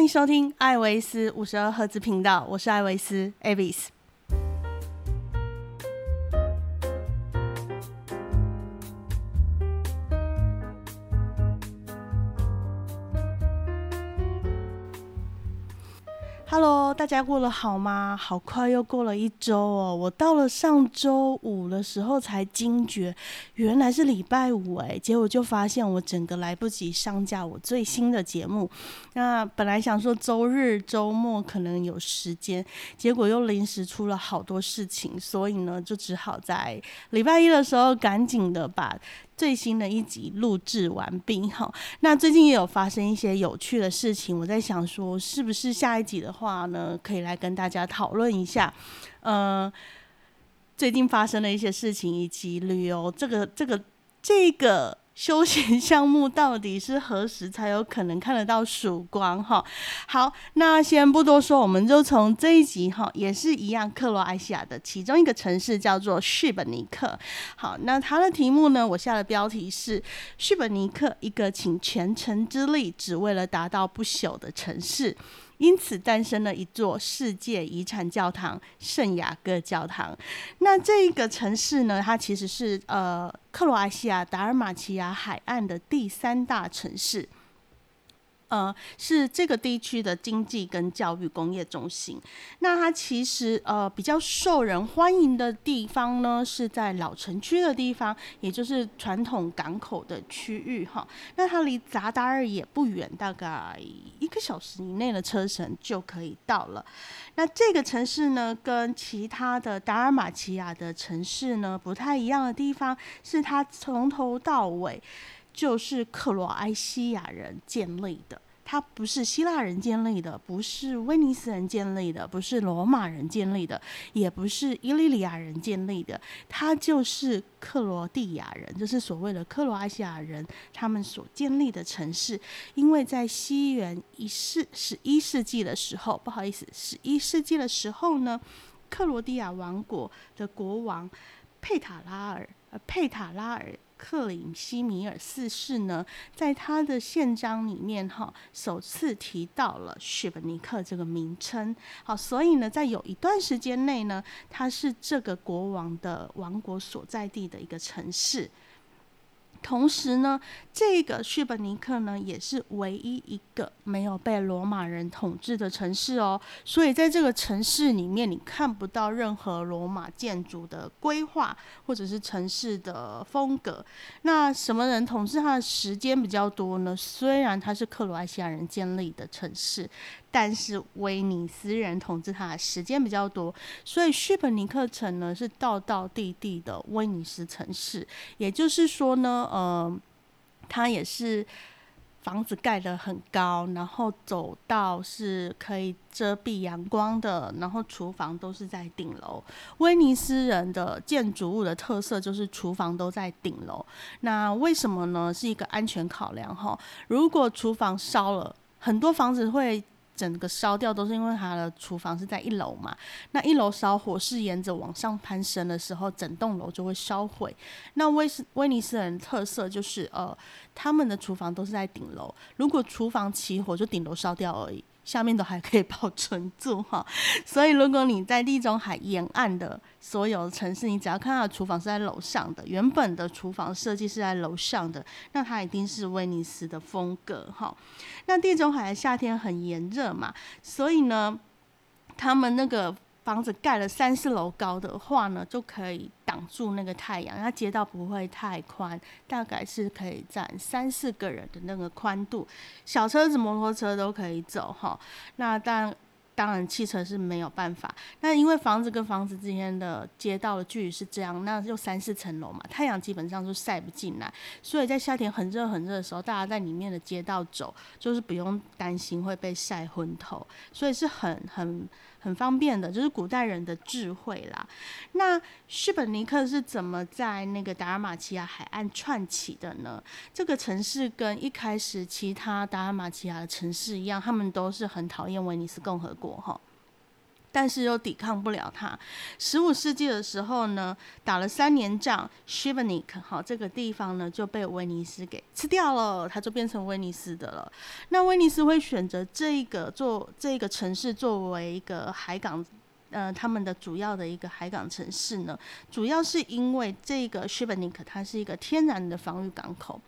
欢迎收听艾维斯五十二赫兹频道，我是艾维斯 Avis。家过得好吗？好快又过了一周哦。我到了上周五的时候才惊觉，原来是礼拜五哎。结果就发现我整个来不及上架我最新的节目。那本来想说周日周末可能有时间，结果又临时出了好多事情，所以呢就只好在礼拜一的时候赶紧的把。最新的一集录制完毕哈，那最近也有发生一些有趣的事情，我在想说，是不是下一集的话呢，可以来跟大家讨论一下，呃，最近发生的一些事情，以及旅游这个这个这个。休闲项目到底是何时才有可能看得到曙光？哈，好，那先不多说，我们就从这一集哈，也是一样，克罗埃西亚的其中一个城市叫做叙本尼克。好，那它的题目呢，我下的标题是叙本尼克，一个倾全城之力，只为了达到不朽的城市。因此诞生了一座世界遗产教堂——圣雅各教堂。那这个城市呢，它其实是呃克罗埃西亚达尔马奇亚海岸的第三大城市。呃，是这个地区的经济跟教育工业中心。那它其实呃比较受人欢迎的地方呢，是在老城区的地方，也就是传统港口的区域哈。那它离扎达尔也不远，大概一个小时以内的车程就可以到了。那这个城市呢，跟其他的达尔马奇亚的城市呢不太一样的地方，是它从头到尾。就是克罗埃西亚人建立的，它不是希腊人建立的，不是威尼斯人建立的，不是罗马人建立的，也不是伊利里亚人建立的，它就是克罗地亚人，就是所谓的克罗埃西亚人他们所建立的城市。因为在西元一世十一世纪的时候，不好意思，十一世纪的时候呢，克罗地亚王国的国王佩塔拉尔，呃，佩塔拉尔。克林西米尔四世呢，在他的宪章里面哈，首次提到了雪本尼克这个名称。好，所以呢，在有一段时间内呢，他是这个国王的王国所在地的一个城市。同时呢，这个叙本尼克呢，也是唯一一个没有被罗马人统治的城市哦。所以在这个城市里面，你看不到任何罗马建筑的规划，或者是城市的风格。那什么人统治它的时间比较多呢？虽然它是克罗埃西亚人建立的城市。但是威尼斯人统治它的时间比较多，所以叙本尼克城呢是道道地地的威尼斯城市。也就是说呢，呃，它也是房子盖得很高，然后走道是可以遮蔽阳光的，然后厨房都是在顶楼。威尼斯人的建筑物的特色就是厨房都在顶楼。那为什么呢？是一个安全考量哈。如果厨房烧了，很多房子会。整个烧掉都是因为他的厨房是在一楼嘛，那一楼烧火是沿着往上攀升的时候，整栋楼就会烧毁。那威斯威尼斯人特色就是呃，他们的厨房都是在顶楼，如果厨房起火，就顶楼烧掉而已。下面都还可以保存住哈，所以如果你在地中海沿岸的所有城市，你只要看到厨房是在楼上的，原本的厨房设计是在楼上的，那它一定是威尼斯的风格哈。那地中海的夏天很炎热嘛，所以呢，他们那个。房子盖了三四楼高的话呢，就可以挡住那个太阳，它街道不会太宽，大概是可以占三四个人的那个宽度，小车子、摩托车都可以走哈。那但当然汽车是没有办法。那因为房子跟房子之间的街道的距离是这样，那就三四层楼嘛，太阳基本上就晒不进来，所以在夏天很热很热的时候，大家在里面的街道走，就是不用担心会被晒昏头，所以是很很。很方便的，就是古代人的智慧啦。那叙本尼克是怎么在那个达尔马奇亚海岸串起的呢？这个城市跟一开始其他达尔马奇亚的城市一样，他们都是很讨厌威尼斯共和国哈。但是又抵抗不了它。十五世纪的时候呢，打了三年仗 s h i v a n i k 好，这个地方呢就被威尼斯给吃掉了，它就变成威尼斯的了。那威尼斯会选择这个做这个城市作为一个海港。呃，他们的主要的一个海港城市呢，主要是因为这个 s h i v a n i k 它是一个天然的防御港口。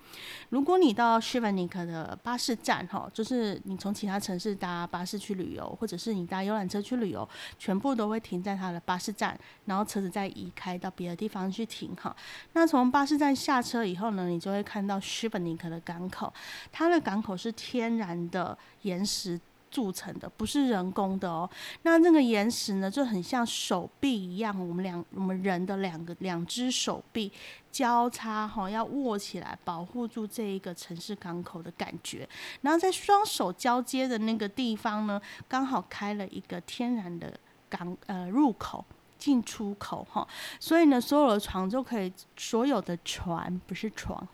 如果你到 s h i v a n i k 的巴士站，哈，就是你从其他城市搭巴士去旅游，或者是你搭游览车去旅游，全部都会停在它的巴士站，然后车子再移开到别的地方去停，哈。那从巴士站下车以后呢，你就会看到 s h i v a n i k 的港口，它的港口是天然的岩石。铸成的不是人工的哦，那那个岩石呢就很像手臂一样，我们两我们人的两个两只手臂交叉哈，要握起来保护住这一个城市港口的感觉。然后在双手交接的那个地方呢，刚好开了一个天然的港呃入口。进出口哈，所以呢，所有的床就可以，所有的船不是床，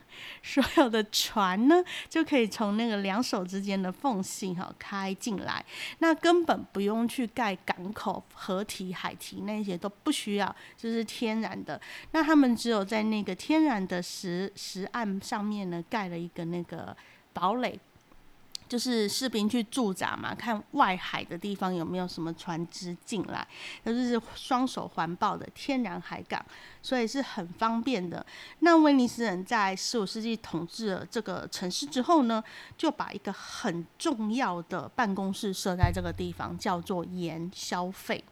所有的船呢就可以从那个两手之间的缝隙哈开进来，那根本不用去盖港口、河堤、海堤那些都不需要，就是天然的。那他们只有在那个天然的石石岸上面呢盖了一个那个堡垒。就是士兵去驻扎嘛，看外海的地方有没有什么船只进来，那就是双手环抱的天然海港，所以是很方便的。那威尼斯人在十五世纪统治了这个城市之后呢，就把一个很重要的办公室设在这个地方，叫做盐消费，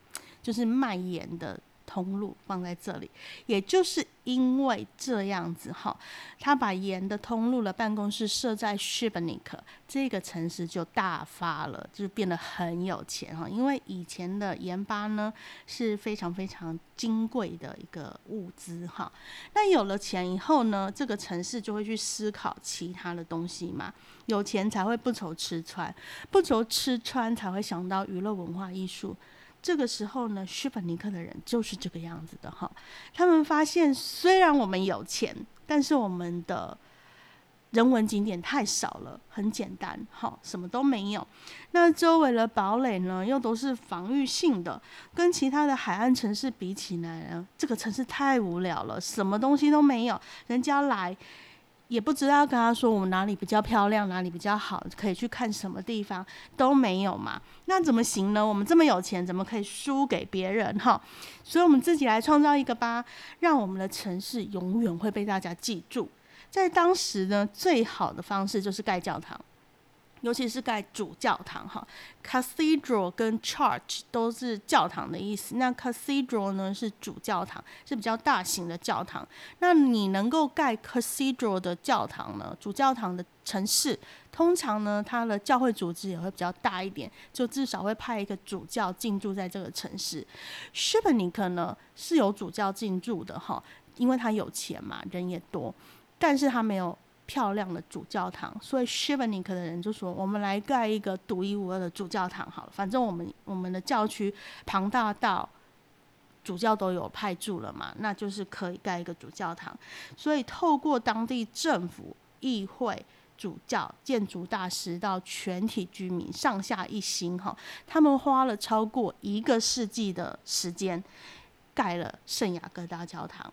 就是卖盐的。通路放在这里，也就是因为这样子哈，他把盐的通路的办公室设在 s h i b n i k 这个城市就大发了，就变得很有钱哈。因为以前的盐巴呢是非常非常金贵的一个物资哈。那有了钱以后呢，这个城市就会去思考其他的东西嘛。有钱才会不愁吃穿，不愁吃穿才会想到娱乐文化艺术。这个时候呢，施本尼克的人就是这个样子的哈。他们发现，虽然我们有钱，但是我们的人文景点太少了，很简单，哈，什么都没有。那周围的堡垒呢，又都是防御性的，跟其他的海岸城市比起来呢，这个城市太无聊了，什么东西都没有，人家来。也不知道跟他说我们哪里比较漂亮，哪里比较好，可以去看什么地方都没有嘛？那怎么行呢？我们这么有钱，怎么可以输给别人哈？所以我们自己来创造一个吧，让我们的城市永远会被大家记住。在当时呢，最好的方式就是盖教堂。尤其是盖主教堂哈，cathedral 跟 church 都是教堂的意思。那 cathedral 呢是主教堂，是比较大型的教堂。那你能够盖 cathedral 的教堂呢？主教堂的城市通常呢，它的教会组织也会比较大一点，就至少会派一个主教进驻在这个城市。s h i b a n i k 呢是有主教进驻的哈，因为他有钱嘛，人也多，但是他没有。漂亮的主教堂，所以 s h i v a n i k 的人就说：“我们来盖一个独一无二的主教堂好了，反正我们我们的教区庞大到主教都有派驻了嘛，那就是可以盖一个主教堂。所以透过当地政府、议会、主教、建筑大师到全体居民上下一心哈，他们花了超过一个世纪的时间盖了圣雅各大教堂。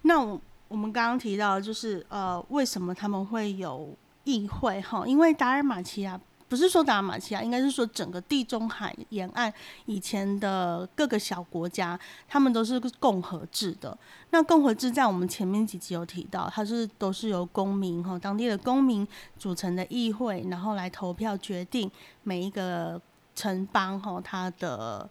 那我。我们刚刚提到，就是呃，为什么他们会有议会哈？因为达尔马奇亚不是说达尔马奇亚，应该是说整个地中海沿岸以前的各个小国家，他们都是共和制的。那共和制在我们前面几集有提到，它是都是由公民哈，当地的公民组成的议会，然后来投票决定每一个城邦哈它的。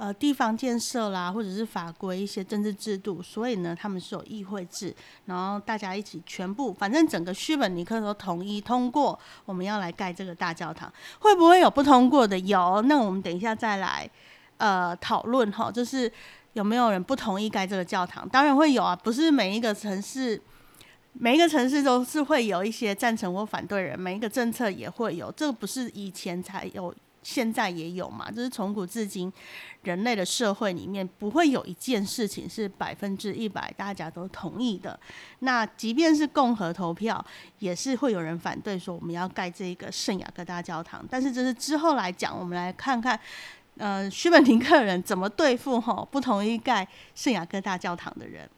呃，地方建设啦，或者是法规一些政治制度，所以呢，他们是有议会制，然后大家一起全部，反正整个叙本尼克都统一通过，我们要来盖这个大教堂，会不会有不通过的？有，那我们等一下再来呃讨论哈，就是有没有人不同意盖这个教堂？当然会有啊，不是每一个城市，每一个城市都是会有一些赞成或反对人，每一个政策也会有，这个不是以前才有。现在也有嘛，就是从古至今，人类的社会里面不会有一件事情是百分之一百大家都同意的。那即便是共和投票，也是会有人反对说我们要盖这个圣雅各大教堂。但是这是之后来讲，我们来看看，呃，须本尼克人怎么对付哈不同意盖圣雅各大教堂的人。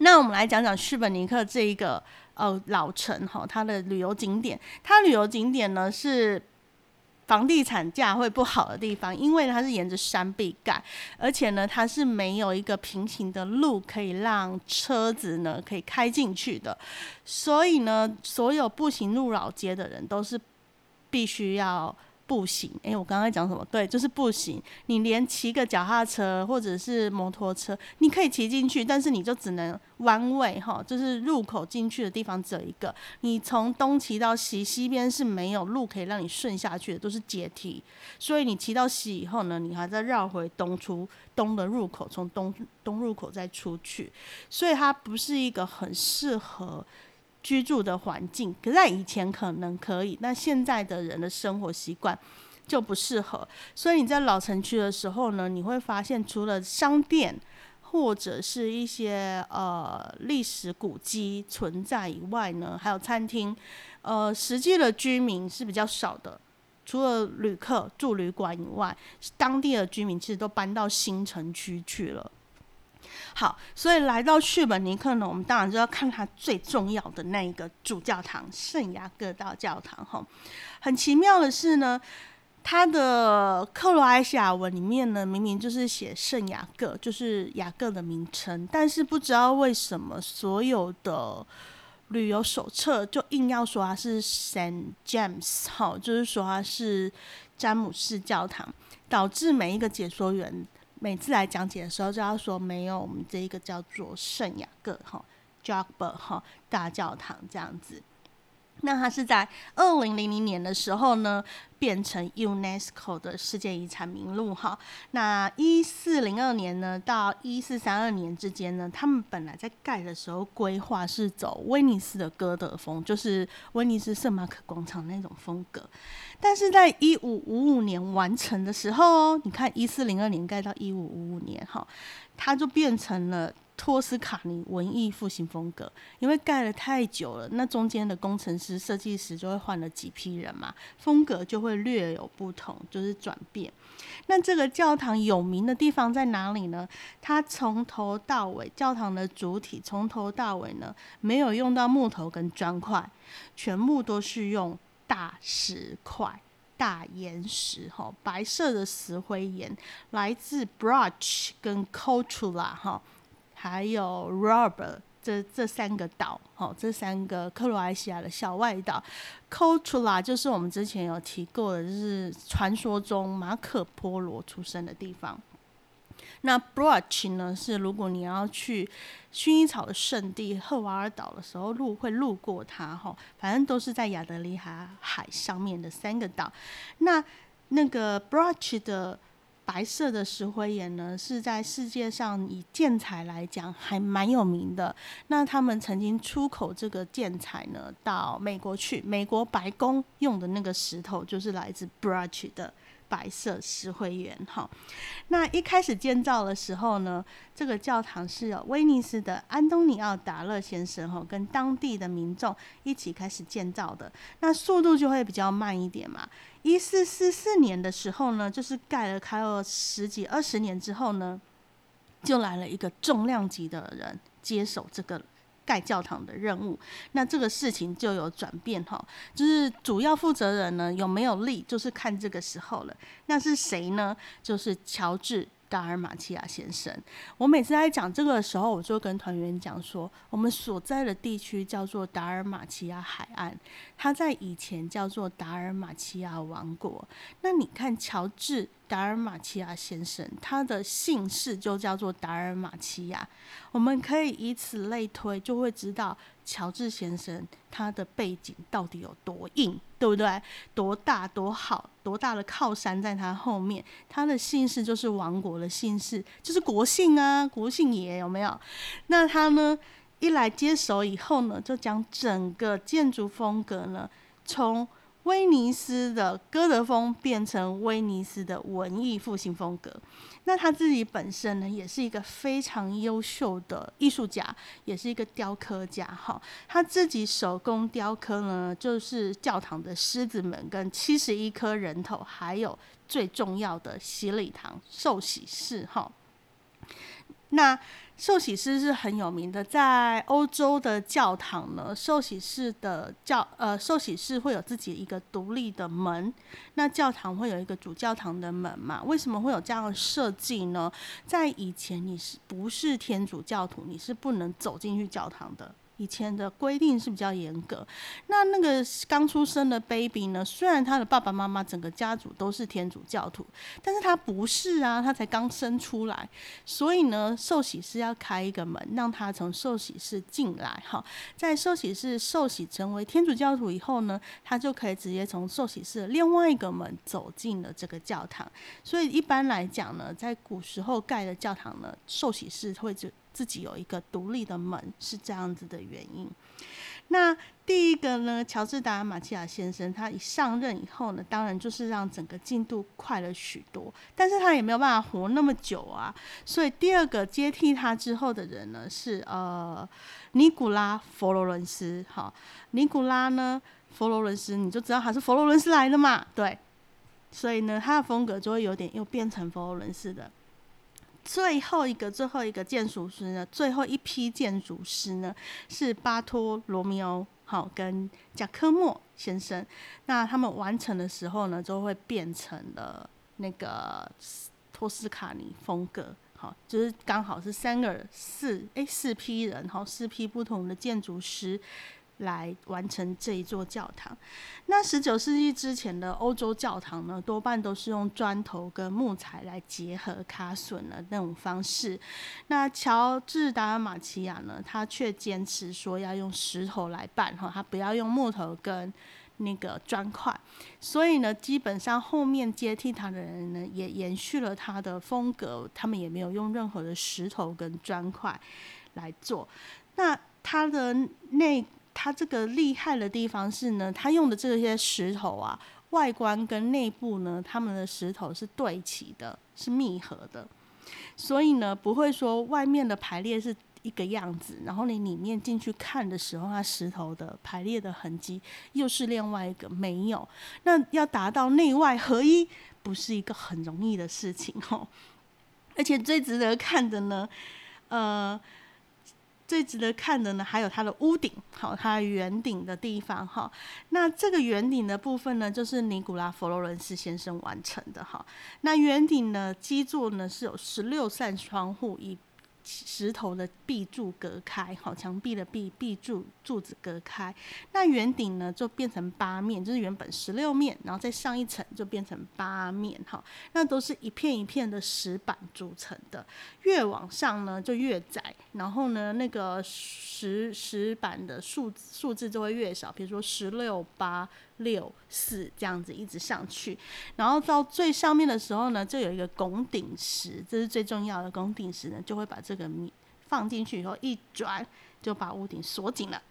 那我们来讲讲叙本尼克这一个呃老城哈，它的旅游景点，它旅游景点呢是。房地产价会不好的地方，因为它是沿着山壁盖，而且呢，它是没有一个平行的路可以让车子呢可以开进去的，所以呢，所有步行入老街的人都是必须要。步行，哎，我刚刚讲什么？对，就是步行。你连骑个脚踏车或者是摩托车，你可以骑进去，但是你就只能弯位哈，就是入口进去的地方只有一个。你从东骑到西，西边是没有路可以让你顺下去的，都是阶梯。所以你骑到西以后呢，你还在绕回东出东的入口，从东东入口再出去。所以它不是一个很适合。居住的环境，可在以前可能可以，那现在的人的生活习惯就不适合。所以你在老城区的时候呢，你会发现除了商店或者是一些呃历史古迹存在以外呢，还有餐厅，呃，实际的居民是比较少的。除了旅客住旅馆以外，当地的居民其实都搬到新城区去了。好，所以来到旭本尼克呢，我们当然就要看它最重要的那一个主教堂——圣雅各大教堂。哈，很奇妙的是呢，它的克罗埃西亚文里面呢，明明就是写圣雅各，就是雅各的名称，但是不知道为什么所有的旅游手册就硬要说它是 Saint James，哈，就是说它是詹姆士教堂，导致每一个解说员。每次来讲解的时候，就要说没有我们这一个叫做圣雅各哈 （Jogber） 哈大教堂这样子。那它是在二零零零年的时候呢，变成 UNESCO 的世界遗产名录哈。那一四零二年呢到一四三二年之间呢，他们本来在盖的时候规划是走威尼斯的哥德风，就是威尼斯圣马可广场那种风格。但是在一五五五年完成的时候哦，你看一四零二年盖到一五五五年哈，它就变成了。托斯卡尼文艺复兴风格，因为盖了太久了，那中间的工程师、设计师就会换了几批人嘛，风格就会略有不同，就是转变。那这个教堂有名的地方在哪里呢？它从头到尾，教堂的主体从头到尾呢，没有用到木头跟砖块，全部都是用大石块、大岩石，哈，白色的石灰岩，来自 Bruch 跟 c o t u l a 哈。还有 Robert 这这三个岛，哦，这三个克罗埃西亚的小外岛 c o t u l a 就是我们之前有提过的，就是传说中马可波罗出生的地方。那 b r a c h 呢，是如果你要去薰衣草的圣地赫瓦尔岛的时候，路会路过它，哈，反正都是在亚德里海海上面的三个岛。那那个 b r a c h 的。白色的石灰岩呢，是在世界上以建材来讲还蛮有名的。那他们曾经出口这个建材呢到美国去，美国白宫用的那个石头就是来自 Bruch 的。白色石灰岩，哈。那一开始建造的时候呢，这个教堂是由威尼斯的安东尼奥达勒先生，哈，跟当地的民众一起开始建造的。那速度就会比较慢一点嘛。一四四四年的时候呢，就是盖了开了十几二十年之后呢，就来了一个重量级的人接手这个。盖教堂的任务，那这个事情就有转变哈，就是主要负责人呢有没有力，就是看这个时候了。那是谁呢？就是乔治。达尔马奇亚先生，我每次在讲这个的时候，我就跟团员讲说，我们所在的地区叫做达尔马奇亚海岸，它在以前叫做达尔马奇亚王国。那你看，乔治达尔马奇亚先生，他的姓氏就叫做达尔马奇亚，我们可以以此类推，就会知道。乔治先生他的背景到底有多硬，对不对？多大多好，多大的靠山在他后面？他的姓氏就是王国的姓氏，就是国姓啊，国姓爷有没有？那他呢，一来接手以后呢，就将整个建筑风格呢，从威尼斯的歌德风变成威尼斯的文艺复兴风格。那他自己本身呢，也是一个非常优秀的艺术家，也是一个雕刻家。哈，他自己手工雕刻呢，就是教堂的狮子门跟七十一颗人头，还有最重要的洗礼堂受洗室。哈，那。受洗师是很有名的，在欧洲的教堂呢，受洗室的教呃受洗室会有自己一个独立的门，那教堂会有一个主教堂的门嘛？为什么会有这样的设计呢？在以前你是不是天主教徒，你是不能走进去教堂的。以前的规定是比较严格，那那个刚出生的 baby 呢？虽然他的爸爸妈妈整个家族都是天主教徒，但是他不是啊，他才刚生出来，所以呢，受洗师要开一个门，让他从受洗室进来。哈，在受洗室受洗成为天主教徒以后呢，他就可以直接从受洗室另外一个门走进了这个教堂。所以一般来讲呢，在古时候盖的教堂呢，受洗室会就。自己有一个独立的门，是这样子的原因。那第一个呢，乔治达马奇亚先生，他一上任以后呢，当然就是让整个进度快了许多，但是他也没有办法活那么久啊。所以第二个接替他之后的人呢，是呃尼古拉佛罗伦斯。好，尼古拉呢，佛罗伦斯你就知道他是佛罗伦斯来的嘛，对。所以呢，他的风格就会有点又变成佛罗伦斯的。最后一个最后一个建筑师呢，最后一批建筑师呢是巴托罗密欧好跟贾科莫先生。那他们完成的时候呢，就会变成了那个托斯卡尼风格。好，就是刚好是三个四哎四批人，好四批不同的建筑师。来完成这一座教堂。那十九世纪之前的欧洲教堂呢，多半都是用砖头跟木材来结合卡榫的那种方式。那乔治达尔马奇亚呢，他却坚持说要用石头来办哈，他不要用木头跟那个砖块。所以呢，基本上后面接替他的人呢，也延续了他的风格，他们也没有用任何的石头跟砖块来做。那他的那。它这个厉害的地方是呢，它用的这些石头啊，外观跟内部呢，它们的石头是对齐的，是密合的，所以呢，不会说外面的排列是一个样子，然后你里面进去看的时候，它石头的排列的痕迹又是另外一个没有。那要达到内外合一，不是一个很容易的事情哦。而且最值得看的呢，呃。最值得看的呢，还有它的屋顶，好，它圆顶的地方，哈。那这个圆顶的部分呢，就是尼古拉佛罗伦斯先生完成的，哈。那圆顶呢，基座呢是有十六扇窗户，以石头的壁柱隔开，好，墙壁的壁壁柱柱子隔开。那圆顶呢，就变成八面，就是原本十六面，然后再上一层就变成八面，哈。那都是一片一片的石板组成的，越往上呢就越窄，然后呢那个石石板的数数字就会越少，比如说十六八。六四这样子一直上去，然后到最上面的时候呢，就有一个拱顶石，这是最重要的拱顶石呢，就会把这个米放进去以后一转，就把屋顶锁紧了。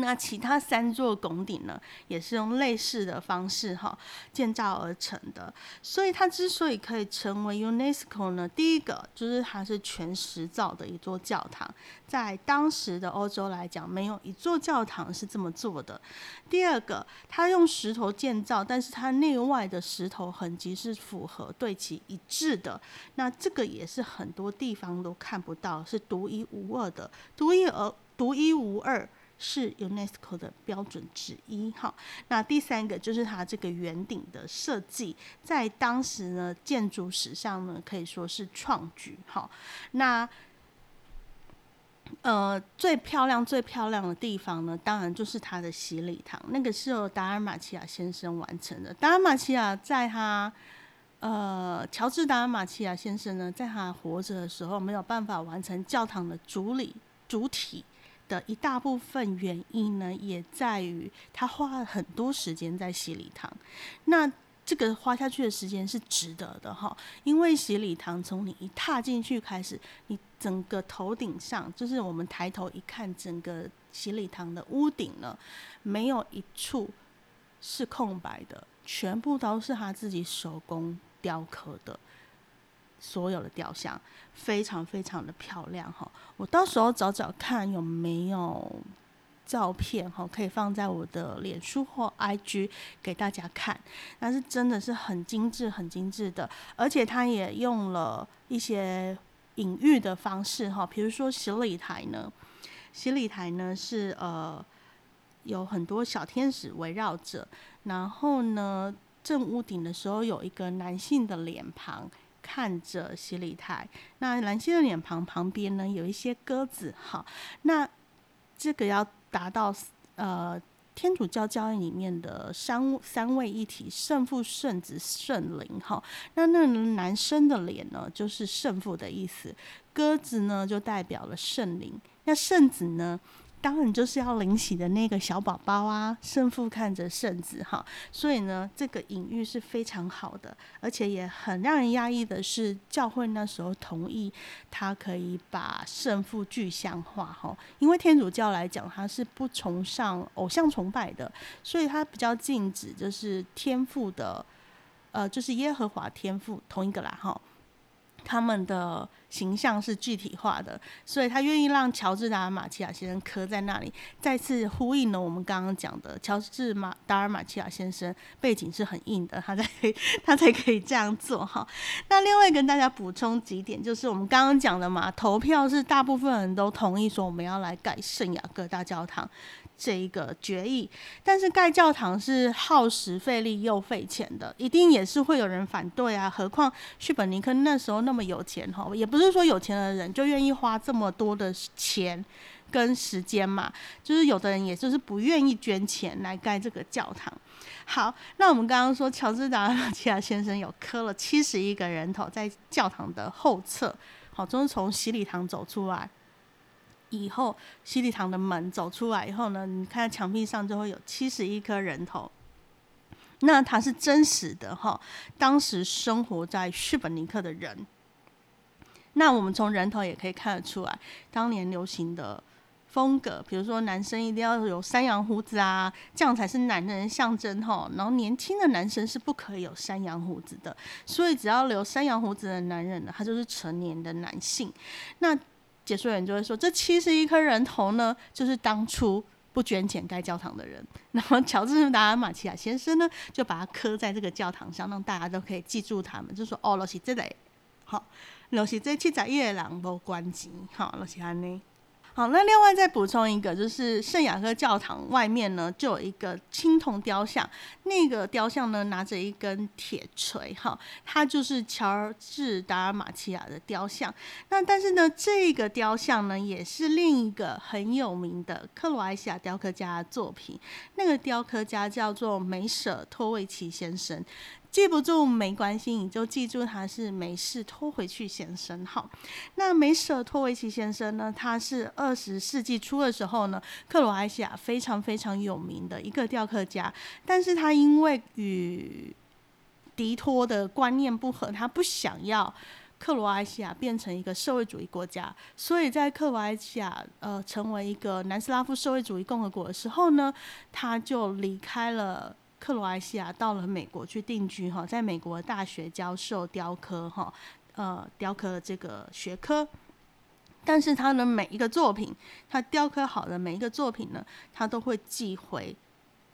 那其他三座拱顶呢，也是用类似的方式哈建造而成的。所以它之所以可以成为 UNESCO 呢，第一个就是它是全石造的一座教堂，在当时的欧洲来讲，没有一座教堂是这么做的。第二个，它用石头建造，但是它内外的石头痕迹是符合对齐一致的。那这个也是很多地方都看不到，是独一无二的，独一而独一无二。是 UNESCO 的标准之一，哈。那第三个就是它这个圆顶的设计，在当时呢建筑史上呢可以说是创举，哈。那呃最漂亮最漂亮的地方呢，当然就是它的洗礼堂，那个是由达尔马奇亚先生完成的。达尔马奇亚在他呃乔治达尔马奇亚先生呢，在他活着的时候没有办法完成教堂的主礼主体。的一大部分原因呢，也在于他花了很多时间在洗礼堂。那这个花下去的时间是值得的哈，因为洗礼堂从你一踏进去开始，你整个头顶上，就是我们抬头一看，整个洗礼堂的屋顶呢，没有一处是空白的，全部都是他自己手工雕刻的。所有的雕像非常非常的漂亮哈，我到时候找找看有没有照片哈，可以放在我的脸书或 IG 给大家看。但是真的是很精致、很精致的，而且它也用了一些隐喻的方式哈，比如说洗礼台呢，洗礼台呢是呃有很多小天使围绕着，然后呢正屋顶的时候有一个男性的脸庞。看着洗礼台，那蓝心的脸庞旁边呢有一些鸽子，哈，那这个要达到呃天主教教义里面的三三位一体圣父、圣子、圣灵，哈，那那男生的脸呢就是圣父的意思，鸽子呢就代表了圣灵，那圣子呢？当然就是要领洗的那个小宝宝啊，圣父看着圣子哈，所以呢，这个隐喻是非常好的，而且也很让人压抑的是，教会那时候同意他可以把圣父具象化哈，因为天主教来讲，他是不崇尚偶像崇拜的，所以他比较禁止就是天父的，呃，就是耶和华天父同一个啦哈。他们的形象是具体化的，所以他愿意让乔治达尔马奇亚先生刻在那里，再次呼应了我们刚刚讲的乔治马达尔马奇亚先生背景是很硬的，他才 他才可以这样做哈。那另外跟大家补充几点，就是我们刚刚讲的嘛，投票是大部分人都同意说我们要来盖圣雅各大教堂。这一个决议，但是盖教堂是耗时费力又费钱的，一定也是会有人反对啊。何况叙本尼克那时候那么有钱哈，也不是说有钱的人就愿意花这么多的钱跟时间嘛，就是有的人也就是不愿意捐钱来盖这个教堂。好，那我们刚刚说乔治达尔齐亚先生有磕了七十一个人头在教堂的后侧，好，就是从洗礼堂走出来。以后西礼堂的门走出来以后呢，你看墙壁上就会有七十一颗人头，那它是真实的哈。当时生活在叙本尼克的人，那我们从人头也可以看得出来，当年流行的风格，比如说男生一定要有山羊胡子啊，这样才是男人的象征哈。然后年轻的男生是不可以有山羊胡子的，所以只要留山羊胡子的男人呢，他就是成年的男性。那解说员就会说：“这七十一颗人头呢，就是当初不捐钱盖教堂的人。然后乔治达马奇亚先生呢，就把它刻在这个教堂上，让大家都可以记住他们。就说哦，罗西这里，好，罗西这七十一个人无关机，好，罗西安尼。”好，那另外再补充一个，就是圣雅各教堂外面呢，就有一个青铜雕像。那个雕像呢，拿着一根铁锤，哈，它就是乔治达尔马奇亚的雕像。那但是呢，这个雕像呢，也是另一个很有名的克罗埃西亚雕刻家的作品。那个雕刻家叫做梅舍托维奇先生。记不住没关系，你就记住他是没事拖回去先生。好，那梅舍托维奇先生呢？他是二十世纪初的时候呢，克罗埃西亚非常非常有名的一个雕刻家。但是他因为与迪托的观念不合，他不想要克罗埃西亚变成一个社会主义国家，所以在克罗埃西亚呃成为一个南斯拉夫社会主义共和国的时候呢，他就离开了。克罗埃西亚到了美国去定居哈，在美国大学教授雕刻哈，呃，雕刻这个学科。但是他的每一个作品，他雕刻好的每一个作品呢，他都会寄回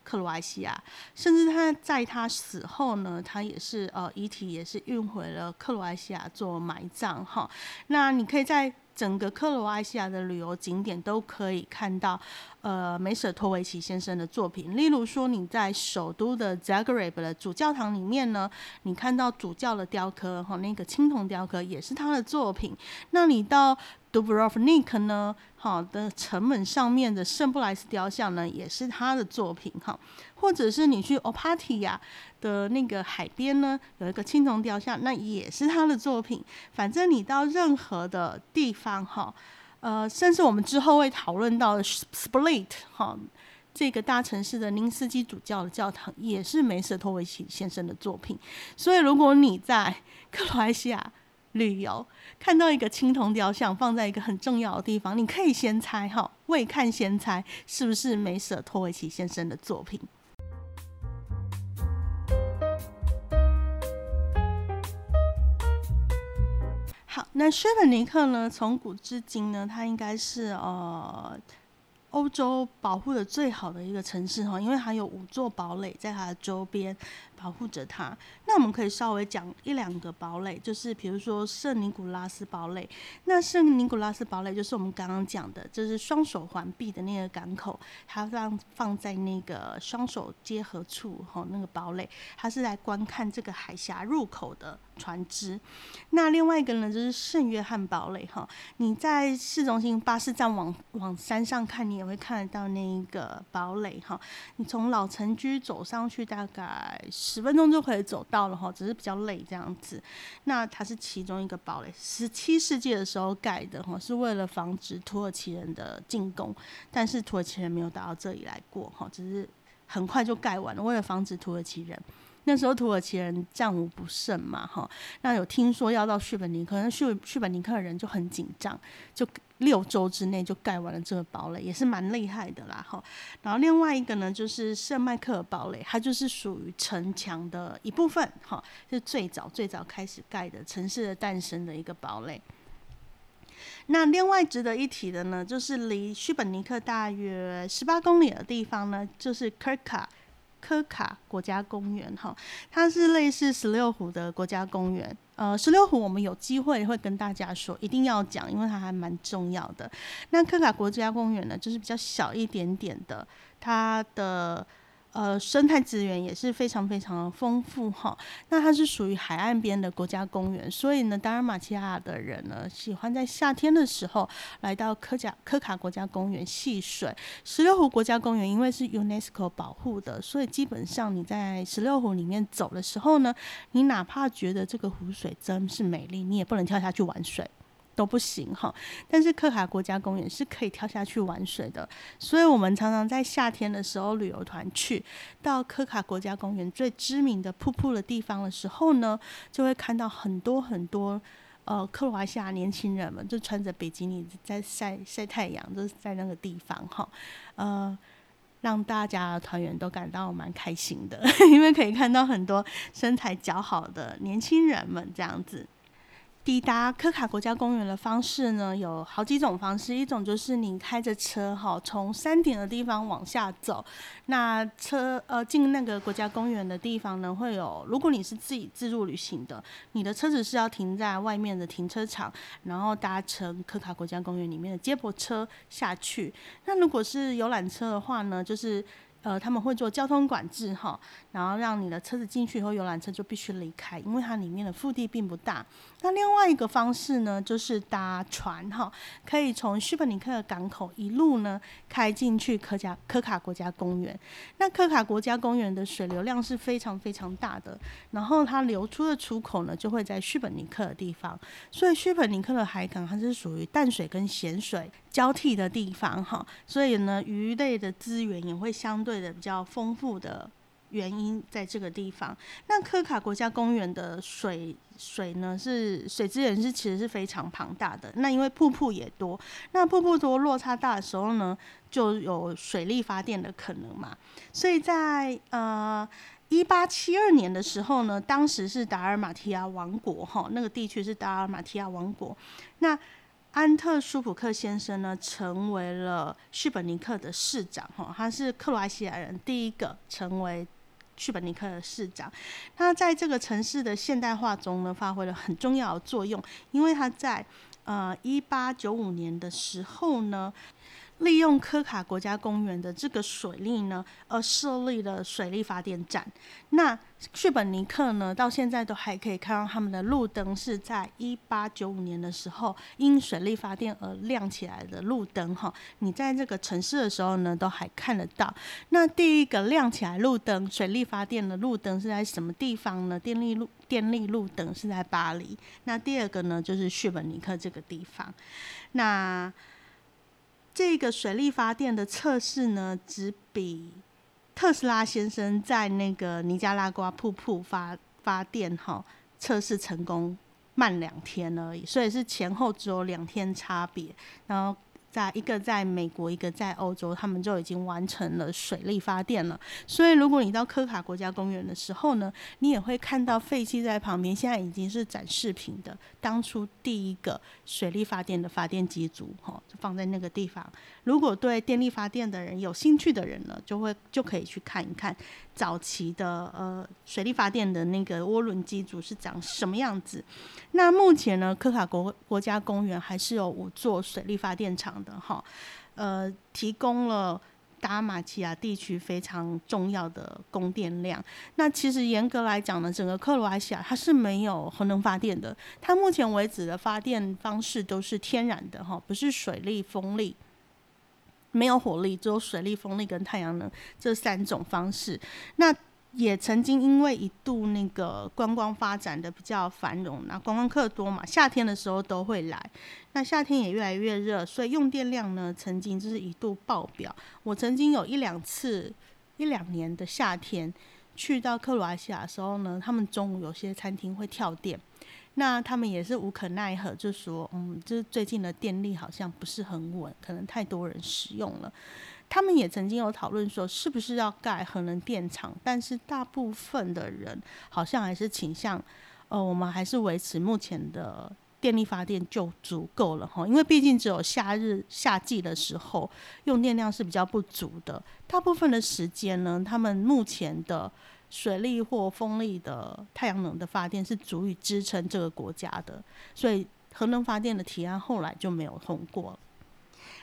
克罗埃西亚，甚至他在他死后呢，他也是呃遗体也是运回了克罗埃西亚做埋葬哈。那你可以在。整个克罗埃西亚的旅游景点都可以看到，呃，梅舍托维奇先生的作品。例如说，你在首都的 Zagreb 的主教堂里面呢，你看到主教的雕刻，哈，那个青铜雕刻也是他的作品。那你到 Dubrovnik 呢？好的，城门上面的圣布莱斯雕像呢，也是他的作品哈。或者是你去 Opatia 的那个海边呢，有一个青铜雕像，那也是他的作品。反正你到任何的地方哈，呃，甚至我们之后会讨论到 Split 哈，这个大城市的宁斯基主教的教堂，也是梅舍托维奇先生的作品。所以如果你在克罗埃西亚，旅游看到一个青铜雕像放在一个很重要的地方，你可以先猜哈，未看先猜是不是梅舍托维奇先生的作品。那薛本尼克呢，从古至今呢，它应该是呃。欧洲保护的最好的一个城市哈，因为它有五座堡垒在它的周边保护着它。那我们可以稍微讲一两个堡垒，就是比如说圣尼古拉斯堡垒。那圣尼古拉斯堡垒就是我们刚刚讲的，就是双手环臂的那个港口，它放放在那个双手结合处哈，那个堡垒，它是来观看这个海峡入口的船只。那另外一个呢，就是圣约翰堡垒哈，你在市中心巴士站往往山上看你。也会看得到那一个堡垒哈，你从老城区走上去大概十分钟就可以走到了哈，只是比较累这样子。那它是其中一个堡垒，十七世纪的时候盖的哈，是为了防止土耳其人的进攻，但是土耳其人没有打到这里来过哈，只是很快就盖完了，为了防止土耳其人。那时候土耳其人战无不胜嘛，哈，那有听说要到叙本尼克，那叙叙本尼克的人就很紧张，就六周之内就盖完了这个堡垒，也是蛮厉害的啦，哈。然后另外一个呢，就是圣迈克尔堡垒，它就是属于城墙的一部分，哈，是最早最早开始盖的城市的诞生的一个堡垒。那另外值得一提的呢，就是离叙本尼克大约十八公里的地方呢，就是科卡。科卡国家公园，哈，它是类似十六湖的国家公园。呃，十六湖我们有机会会跟大家说，一定要讲，因为它还蛮重要的。那科卡国家公园呢，就是比较小一点点的，它的。呃，生态资源也是非常非常的丰富哈。那它是属于海岸边的国家公园，所以呢，达尔马提亚的人呢，喜欢在夏天的时候来到科加科卡国家公园戏水。十六湖国家公园因为是 UNESCO 保护的，所以基本上你在十六湖里面走的时候呢，你哪怕觉得这个湖水真是美丽，你也不能跳下去玩水。都不行哈，但是克卡国家公园是可以跳下去玩水的，所以我们常常在夏天的时候，旅游团去到科卡国家公园最知名的瀑布的地方的时候呢，就会看到很多很多呃克罗埃西亚年轻人们就穿着比基尼在晒晒太阳，就是在那个地方哈，呃，让大家团员都感到蛮开心的，因为可以看到很多身材较好的年轻人们这样子。抵达科卡国家公园的方式呢，有好几种方式。一种就是你开着车哈，从山顶的地方往下走。那车呃进那个国家公园的地方呢，会有如果你是自己自助旅行的，你的车子是要停在外面的停车场，然后搭乘科卡国家公园里面的接驳车下去。那如果是游览车的话呢，就是呃他们会做交通管制哈，然后让你的车子进去以后，游览车就必须离开，因为它里面的腹地并不大。那另外一个方式呢，就是搭船哈，可以从叙本尼克的港口一路呢开进去科加科卡国家公园。那科卡国家公园的水流量是非常非常大的，然后它流出的出口呢就会在叙本尼克的地方，所以叙本尼克的海港它是属于淡水跟咸水交替的地方哈，所以呢鱼类的资源也会相对的比较丰富的。原因在这个地方。那科卡国家公园的水水呢，是水资源是其实是非常庞大的。那因为瀑布也多，那瀑布多落差大的时候呢，就有水力发电的可能嘛。所以在呃一八七二年的时候呢，当时是达尔马提亚王国哈，那个地区是达尔马提亚王国。那安特舒普克先生呢，成为了叙本尼克的市长哈，他是克罗埃西亚人第一个成为。叙本尼克的市长，他在这个城市的现代化中呢，发挥了很重要的作用，因为他在呃一八九五年的时候呢。利用科卡国家公园的这个水利呢，而设立了水力发电站。那叙本尼克呢，到现在都还可以看到他们的路灯是在一八九五年的时候因水力发电而亮起来的路灯哈。你在这个城市的时候呢，都还看得到。那第一个亮起来路灯，水力发电的路灯是在什么地方呢？电力路电力路灯是在巴黎。那第二个呢，就是叙本尼克这个地方。那这个水力发电的测试呢，只比特斯拉先生在那个尼加拉瓜瀑布发发电哈测试成功慢两天而已，所以是前后只有两天差别。然后在一个在美国，一个在欧洲，他们就已经完成了水力发电了。所以，如果你到科卡国家公园的时候呢，你也会看到废弃在旁边，现在已经是展示品的。当初第一个水力发电的发电机组，哈，就放在那个地方。如果对电力发电的人有兴趣的人呢，就会就可以去看一看早期的呃水力发电的那个涡轮机组是长什么样子。那目前呢，科卡国国家公园还是有五座水力发电厂。的哈，呃，提供了达马奇亚地区非常重要的供电量。那其实严格来讲呢，整个克罗埃西亚它是没有核能发电的。它目前为止的发电方式都是天然的哈，不是水力、风力，没有火力，只有水力、风力跟太阳能这三种方式。那也曾经因为一度那个观光发展的比较繁荣，那观光客多嘛，夏天的时候都会来。那夏天也越来越热，所以用电量呢，曾经就是一度爆表。我曾经有一两次一两年的夏天去到克罗埃西亚的时候呢，他们中午有些餐厅会跳电，那他们也是无可奈何，就说嗯，就是最近的电力好像不是很稳，可能太多人使用了。他们也曾经有讨论说，是不是要盖核能电厂？但是大部分的人好像还是倾向，呃，我们还是维持目前的电力发电就足够了哈。因为毕竟只有夏日夏季的时候用电量是比较不足的，大部分的时间呢，他们目前的水力或风力的太阳能的发电是足以支撑这个国家的，所以核能发电的提案后来就没有通过。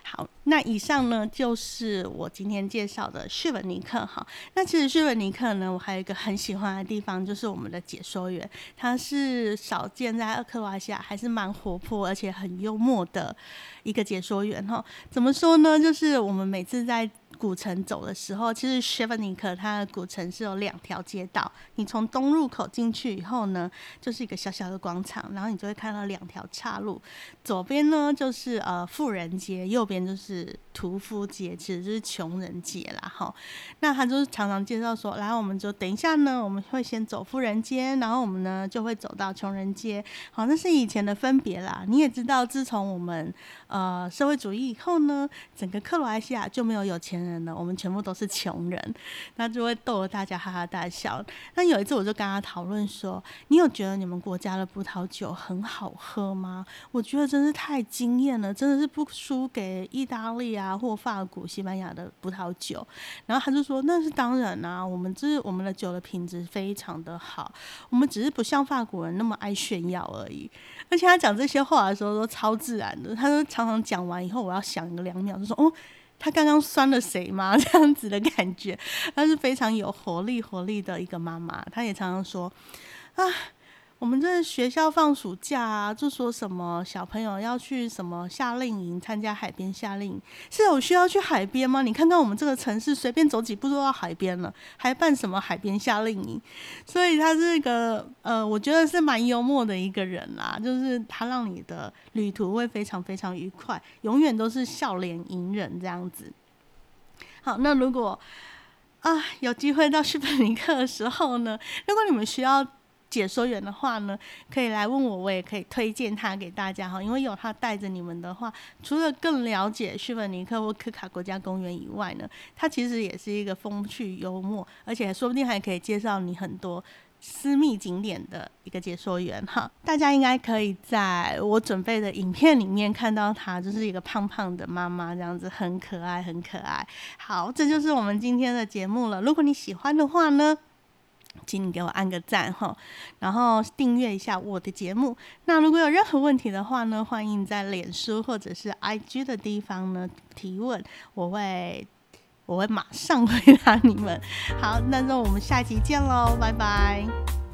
好，那以上呢就是我今天介绍的叙文尼克哈。那其实叙文尼克呢，我还有一个很喜欢的地方，就是我们的解说员，他是少见在克罗埃西亚还是蛮活泼而且很幽默的一个解说员哈。怎么说呢？就是我们每次在古城走的时候，其实谢文尼克它的古城是有两条街道。你从东入口进去以后呢，就是一个小小的广场，然后你就会看到两条岔路，左边呢就是呃富人街，右边就是屠夫街，其实就是穷人街啦哈。那他就是常常介绍说，来我们就等一下呢，我们会先走富人街，然后我们呢就会走到穷人街。好，那是以前的分别啦。你也知道，自从我们呃社会主义以后呢，整个克罗埃西亚就没有有钱。人了，我们全部都是穷人，那就会逗得大家哈哈大笑。那有一次我就跟他讨论说：“你有觉得你们国家的葡萄酒很好喝吗？”我觉得真是太惊艳了，真的是不输给意大利啊或法国、西班牙的葡萄酒。然后他就说：“那是当然啊，我们这我们的酒的品质非常的好，我们只是不像法国人那么爱炫耀而已。”而且他讲这些话的时候都超自然的，他都常常讲完以后，我要想个两秒，就说：“哦。”他刚刚酸了谁吗？这样子的感觉，她是非常有活力、活力的一个妈妈。她也常常说，啊。我们这学校放暑假啊，就说什么小朋友要去什么夏令营参加海边夏令营，是有需要去海边吗？你看看我们这个城市，随便走几步都到海边了，还办什么海边夏令营？所以他是一个呃，我觉得是蛮幽默的一个人啦，就是他让你的旅途会非常非常愉快，永远都是笑脸迎人这样子。好，那如果啊有机会到斯本尼克的时候呢，如果你们需要。解说员的话呢，可以来问我，我也可以推荐他给大家哈。因为有他带着你们的话，除了更了解叙文尼克或科卡国家公园以外呢，他其实也是一个风趣幽默，而且说不定还可以介绍你很多私密景点的一个解说员哈。大家应该可以在我准备的影片里面看到他，就是一个胖胖的妈妈这样子，很可爱，很可爱。好，这就是我们今天的节目了。如果你喜欢的话呢？请你给我按个赞哈，然后订阅一下我的节目。那如果有任何问题的话呢，欢迎在脸书或者是 IG 的地方呢提问，我会我会马上回答你们。好，那就我们下期见喽，拜拜。